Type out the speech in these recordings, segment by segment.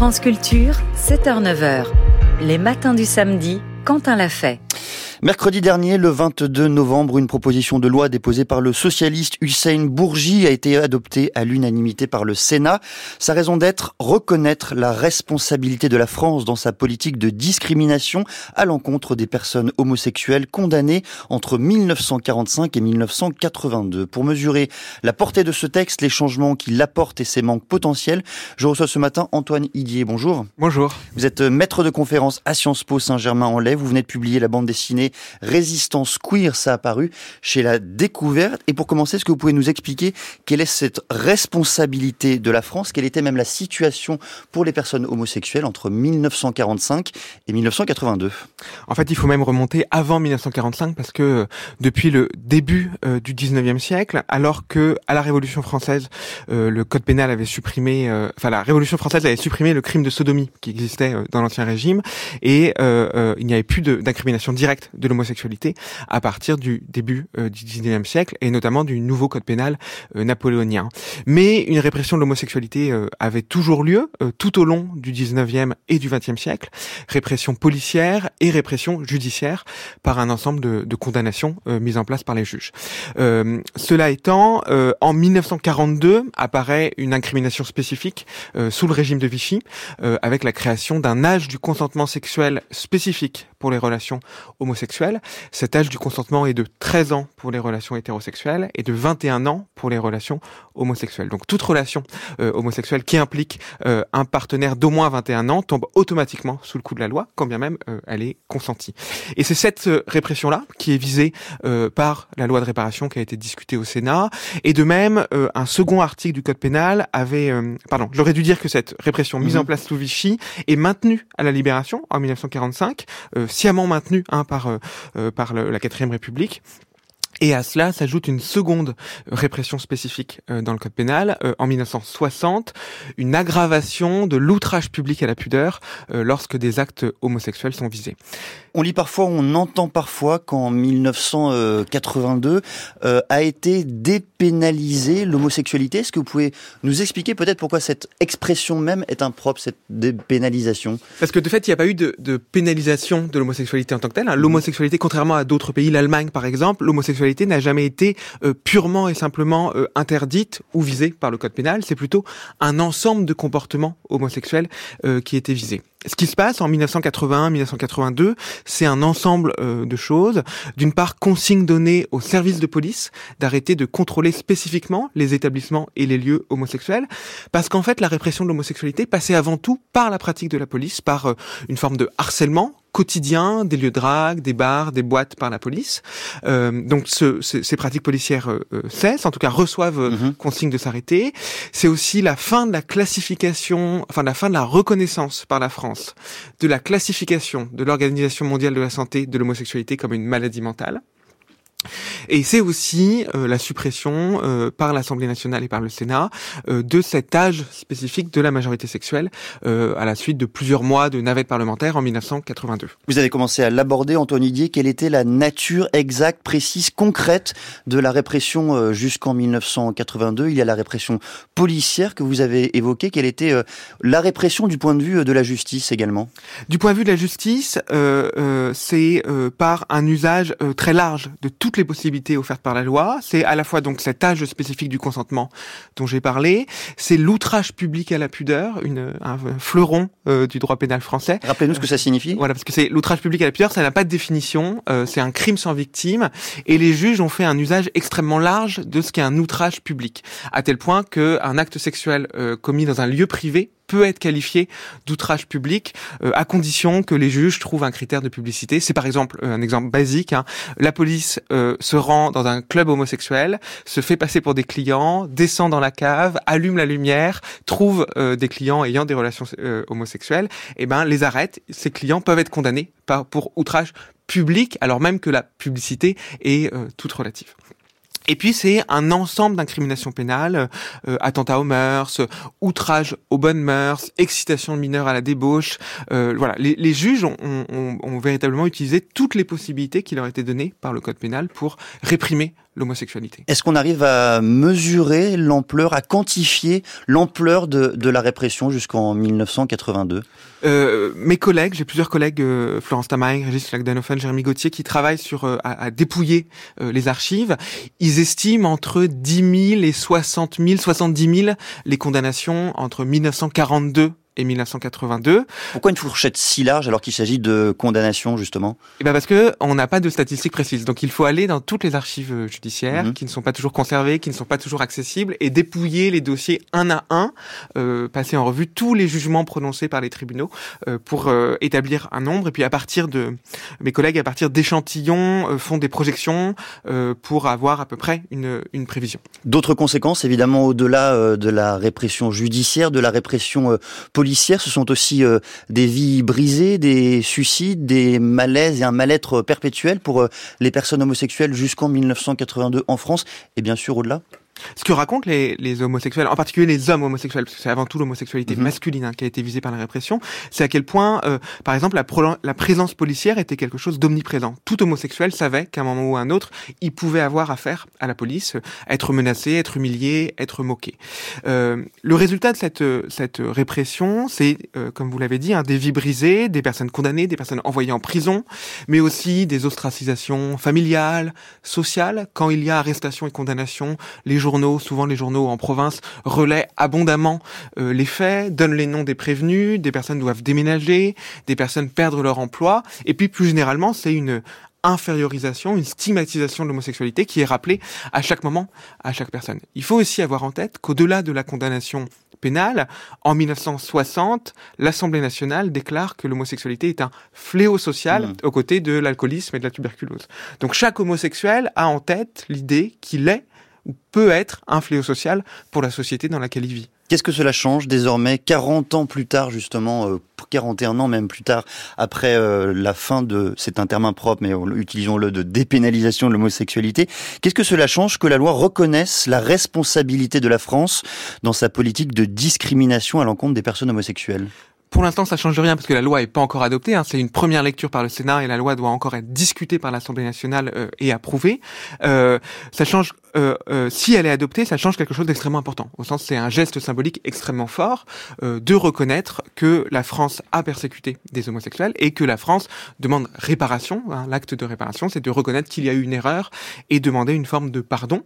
France Culture, 7h-9h. Les matins du samedi, Quentin l'a fait. Mercredi dernier, le 22 novembre, une proposition de loi déposée par le socialiste Hussein Bourgi a été adoptée à l'unanimité par le Sénat. Sa raison d'être, reconnaître la responsabilité de la France dans sa politique de discrimination à l'encontre des personnes homosexuelles condamnées entre 1945 et 1982. Pour mesurer la portée de ce texte, les changements qu'il apporte et ses manques potentiels, je reçois ce matin Antoine Idier. Bonjour. Bonjour. Vous êtes maître de conférence à Sciences Po Saint-Germain-en-Laye. Vous venez de publier la bande dessinée Résistance queer, ça a apparu chez La Découverte. Et pour commencer, est-ce que vous pouvez nous expliquer quelle est cette responsabilité de la France? Quelle était même la situation pour les personnes homosexuelles entre 1945 et 1982 En fait, il faut même remonter avant 1945 parce que euh, depuis le début euh, du 19e siècle, alors que à la Révolution française, euh, le code pénal avait supprimé, enfin la Révolution française avait supprimé le crime de sodomie qui existait dans l'ancien régime. Et il n'y avait plus d'incrimination directe de l'homosexualité à partir du début euh, du 19e siècle et notamment du nouveau code pénal euh, napoléonien. Mais une répression de l'homosexualité euh, avait toujours lieu tout au long du 19e et du 20e siècle, répression policière et répression judiciaire par un ensemble de, de condamnations mises en place par les juges. cela étant, en 1942 apparaît une incrimination spécifique sous le régime de Vichy avec la création d'un âge du consentement sexuel spécifique pour les relations homosexuelles cet âge du consentement est de 13 ans pour les relations hétérosexuelles et de 21 ans pour les relations homosexuelles. Donc toute relation euh, homosexuelle qui implique euh, un partenaire d'au moins 21 ans tombe automatiquement sous le coup de la loi, quand bien même euh, elle est consentie. Et c'est cette répression-là qui est visée par la loi de réparation qui a été discutée au Sénat. Et de même, un second article du Code pénal avait... pardon, j'aurais dû dire que cette répression mise en mhm. place sous Vichy est maintenue à la Libération en 1945, sciemment maintenue hein, par euh, par la quatrième République. Et à cela s'ajoute une seconde répression spécifique euh, dans le code pénal euh, en 1960, une aggravation de l'outrage public à la pudeur lorsque des actes homosexuels sont visés. On lit parfois, on entend parfois qu'en 1982 euh, a été dépénalisée l'homosexualité. Est-ce que vous pouvez nous expliquer peut-être pourquoi cette expression même est impropre, cette dépénalisation? Parce que de fait, il n'y a pas eu de, de pénalisation de l'homosexualité en tant que telle. Hein. L'homosexualité, contrairement à d'autres pays, l'Allemagne par exemple, l'homosexualité n'a jamais été euh, purement et simplement euh, interdite ou visée par le code pénal. C'est plutôt un ensemble de comportements homosexuels qui était visé ce qui se passe en 1981-1982, c'est un ensemble euh, de choses. D'une part, consigne donnée aux services de police d'arrêter de contrôler spécifiquement les établissements et les lieux homosexuels, parce qu'en fait, la répression de l'homosexualité passait avant tout par la pratique de la police, par euh, une forme de harcèlement quotidien des lieux de drague, des bars, des boîtes par la police. Euh, donc ce, ces pratiques policières euh, euh, cessent, en tout cas reçoivent euh, mhm. consigne de s'arrêter. C'est aussi la fin de la classification, enfin la fin de la reconnaissance par la France de la classification de l'Organisation mondiale de la santé de l'homosexualité comme une maladie mentale. Et c'est aussi euh, la suppression euh, par l'Assemblée nationale et par le Sénat euh, de cet âge spécifique de la majorité sexuelle à la suite de plusieurs mois de navette parlementaire en 1982. Vous avez commencé à l'aborder, Antoine Didier. Quelle était la nature exacte, précise, concrète de la répression jusqu'en 1982 Il y a la répression policière que vous avez évoquée. Quelle était la répression du point de vue de la justice également? Du point de vue de la justice, c'est par un usage très large de tout toutes les possibilités offertes par la loi. C'est à la fois donc cet âge spécifique du consentement dont j'ai parlé, c'est l'outrage public à la pudeur, une, un fleuron euh, du droit pénal français. Rappelez-nous ce que ça signifie. Voilà, parce que c'est l'outrage public à la pudeur, ça n'a pas de définition, euh, c'est un crime sans victime, et les juges ont fait un usage extrêmement large de ce qu'est un outrage public, à tel point qu'un acte sexuel euh, commis dans un lieu privé peut être qualifié d'outrage public euh, à condition que les juges trouvent un critère de publicité. C'est par exemple euh, un exemple basique. Hein. La police euh, se rend dans un club homosexuel, se fait passer pour des clients, descend dans la cave, allume la lumière, trouve des clients ayant des relations homosexuelles, et eh ben les arrête. Ces clients peuvent être condamnés pour outrage public, alors même que la publicité est toute relative. Et puis c'est un ensemble d'incriminations pénales, euh, attentat aux mœurs, outrage aux bonnes mœurs, excitation de mineurs à la débauche. Euh, voilà, les, juges ont, ont, ont, véritablement utilisé toutes les possibilités qui leur étaient données par le code pénal pour réprimer l'homosexualité. Est-ce qu'on arrive à mesurer l'ampleur, à quantifier l'ampleur de, de la répression jusqu'en 1982 euh, mes collègues, j'ai plusieurs collègues, euh, Florence Tamaï, Régis Lagdanoffen, Jérémy Gauthier, qui travaillent sur euh, à, à, dépouiller euh, les archives. Ils estiment entre 10 000 et 60 000, 70 000 les condamnations entre 1942 et 1982. Pourquoi une fourchette si large alors qu'il s'agit de condamnation justement? Eh ben parce que on n'a pas de statistiques précises. Donc il faut aller dans toutes les archives euh, judiciaires mmh. qui ne sont pas toujours conservées, qui ne sont pas toujours accessibles et dépouiller les dossiers un à un, euh, passer en revue tous les jugements prononcés par les tribunaux euh, pour euh, établir un nombre et puis à partir de mes collègues à partir d'échantillons font des projections pour avoir à peu près une, une prévision. D'autres conséquences évidemment au-delà de la répression judiciaire, de la répression ce sont aussi euh, des vies brisées, des suicides, des malaises et un mal-être perpétuel pour euh, les personnes homosexuelles jusqu'en 1982 en France et bien sûr au-delà ce que racontent les, les, homosexuels, en particulier les hommes homosexuels, parce que c'est avant tout l'homosexualité mmh. masculine hein, qui a été visée par la répression, c'est à quel point, euh, par exemple, la, la, présence policière était quelque chose d'omniprésent. Tout homosexuel savait qu'à un moment ou à un autre, il pouvait avoir affaire à la police, être menacé, être humilié, être moqué. Euh, le résultat de cette, cette répression, c'est, euh, comme vous l'avez dit, hein, des vies brisées, des personnes condamnées, des personnes envoyées en prison, mais aussi des ostracisations familiales, sociales. Quand il y a arrestation et condamnation, les journaux, souvent les journaux en province, relaient abondamment euh, les faits, donnent les noms des prévenus, des personnes doivent déménager, des personnes perdre leur emploi, et puis plus généralement, c'est une infériorisation, une stigmatisation de l'homosexualité qui est rappelée à chaque moment à chaque personne. Il faut aussi avoir en tête qu'au-delà de la condamnation pénale, en 1960, l'Assemblée nationale déclare que l'homosexualité est un fléau social mmh. aux côtés de l'alcoolisme et de la tuberculose. Donc chaque homosexuel a en tête l'idée qu'il est peut être un fléau social pour la société dans laquelle il vit. Qu'est-ce que cela change désormais, 40 ans plus tard justement, euh, 41 ans même plus tard, après euh, la fin de, c'est un terme impropre, mais utilisons-le, de dépénalisation de l'homosexualité, qu'est-ce que cela change que la loi reconnaisse la responsabilité de la France dans sa politique de discrimination à l'encontre des personnes homosexuelles? Pour l'instant, ça change rien parce que la loi est pas encore adoptée. Hein. C'est une première lecture par le Sénat et la loi doit encore être discutée par l'Assemblée nationale euh, et approuvée. Euh, ça change euh, euh, si elle est adoptée, ça change quelque chose d'extrêmement important. Au sens, c'est un geste symbolique extrêmement fort euh, de reconnaître que la France a persécuté des homosexuels et que la France demande réparation. Hein, L'acte de réparation, c'est de reconnaître qu'il y a eu une erreur et demander une forme de pardon.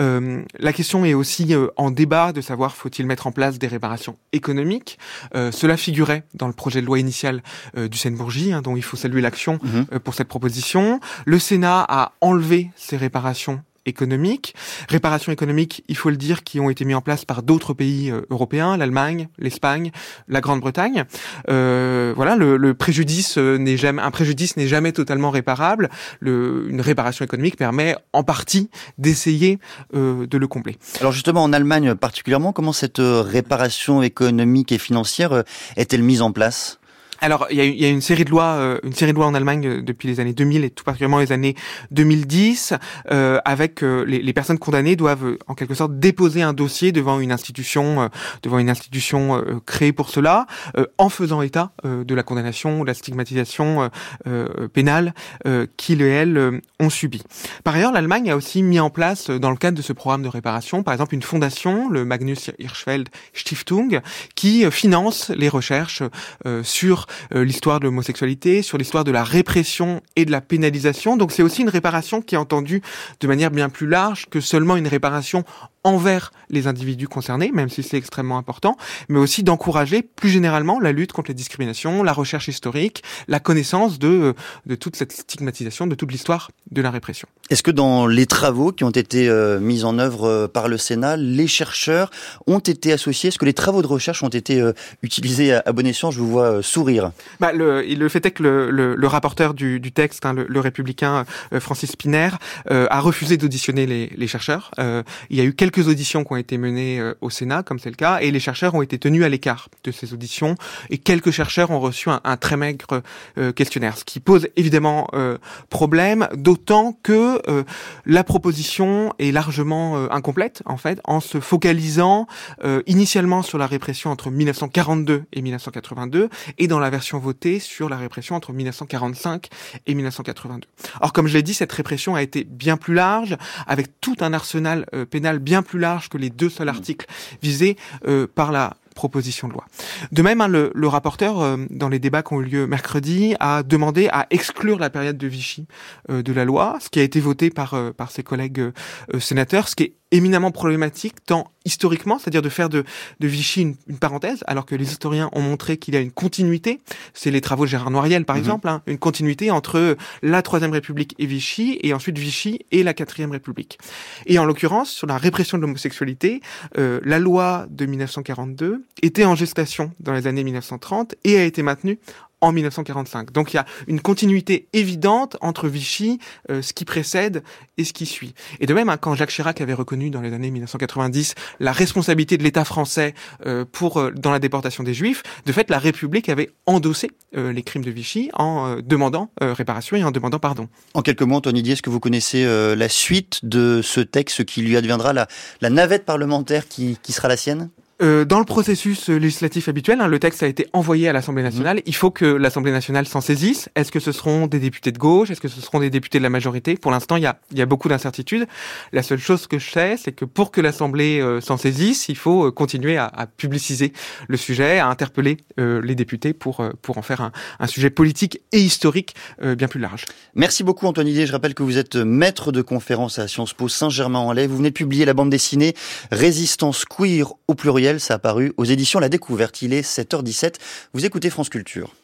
Euh, la question est aussi en débat de savoir faut-il mettre en place des réparations économiques. cela figurait dans le projet de loi initial du Seine-Bourgie, hein, dont il faut saluer l'action mmh. pour cette proposition. Le Sénat a enlevé ces réparations économiques, réparations économiques, il faut le dire, qui ont été mis en place par d'autres pays euh, européens, l'Allemagne, l'Espagne, la Grande-Bretagne. Euh, voilà, le, le préjudice euh, n'est jamais un préjudice n'est jamais totalement réparable. Le, une réparation économique permet en partie d'essayer euh, de le combler. Alors justement, en Allemagne particulièrement, comment cette euh, réparation économique et financière est-elle mise en place? Alors, il y, a, y a, une série de lois, euh, une série de lois en Allemagne euh, depuis les années 2000 et tout particulièrement les années 2010, euh, avec euh, les, les, personnes condamnées doivent en quelque sorte déposer un dossier devant une institution, euh, devant une institution créée pour cela, en faisant état de la condamnation de la stigmatisation pénale qu'ils et elles ont subi. Par ailleurs, l'Allemagne a aussi mis en place, dans le cadre de ce programme de réparation, par exemple une fondation, le Magnus Hirschfeld Stiftung, qui finance les recherches sur euh, l'histoire de l'homosexualité, sur l'histoire de la répression et de la pénalisation. Donc c'est aussi une réparation qui est entendue de manière bien plus large que seulement une réparation envers les individus concernés, même si c'est extrêmement important, mais aussi d'encourager plus généralement la lutte contre les discriminations, la recherche historique, la connaissance de, euh, de toute cette stigmatisation, de toute l'histoire de la répression. Est-ce que dans les travaux qui ont été euh, mis en œuvre euh, par le Sénat, les chercheurs ont été associés? Est-ce que les travaux de recherche ont été euh, utilisés à, à, bon escient? Je vous vois sourire. Bah, le, le fait est que le, le, le rapporteur du, du texte, hein, le, républicain Francis Spiner, a refusé d'auditionner les, les chercheurs. il y a eu quelques quelques auditions qui ont été menées au Sénat, comme c'est le cas, et les chercheurs ont été tenus à l'écart de ces auditions, et quelques chercheurs ont reçu un, très maigre questionnaire, ce qui pose évidemment problème, d'autant que la proposition est largement incomplète, en fait, en se focalisant initialement sur la répression entre 1942 et 1982, et dans la version votée sur la répression entre 1945 et 1982. Or, comme je l'ai dit, cette répression a été bien plus large, avec tout un arsenal euh, pénal bien plus large que les deux seuls articles visés euh, par la proposition de loi. De même, hein, le, rapporteur, euh, dans les débats qui ont eu lieu mercredi, a demandé à exclure la période de Vichy euh, de la loi, ce qui a été voté par, par ses collègues sénateurs, ce qui est éminemment problématique, tant historiquement, c'est-à-dire de faire de, de Vichy une, une, parenthèse, alors que les historiens ont montré qu'il y a une continuité, c'est les travaux de Gérard Noiriel par mhm. exemple, hein, une continuité entre la Troisième République et Vichy, et ensuite Vichy et la Quatrième République. Et en l'occurrence, sur la répression de l'homosexualité, la loi de 1942 était en gestation dans les années 1930 et a été maintenu en 1945. Donc il y a une continuité évidente entre Vichy, euh, ce qui précède et ce qui suit. Et de même, hein, quand Jacques Chirac avait reconnu dans les années 1990 la responsabilité de l'État français euh, pour euh, dans la déportation des Juifs, de fait, la République avait endossé les crimes de Vichy en demandant réparation et en demandant pardon. En quelques mots, Anthony Dier, est-ce que vous connaissez la suite de ce texte qui lui adviendra la, la navette parlementaire qui, qui sera la sienne? Euh, dans le processus législatif habituel, hein, le texte a été envoyé à l'Assemblée mhm. nationale. Il faut que l'Assemblée nationale s'en saisisse. Est-ce que ce seront des députés de gauche? Est-ce que ce seront des députés de la majorité? Pour l'instant, il y a, y a, beaucoup d'incertitudes. La seule chose que je sais, c'est que pour que l'Assemblée euh, s'en saisisse, il faut euh, continuer à, à, publiciser le sujet, à interpeller les députés pour, pour en faire un, un sujet politique et historique bien plus large. Merci beaucoup, Antoine Didier. Je rappelle que vous êtes maître de conférence à Sciences Po Saint-Germain-en-Laye. Vous venez de publier la bande dessinée Résistance queer au ça a paru aux éditions La Découverte. Il est 7h17. Vous écoutez France Culture.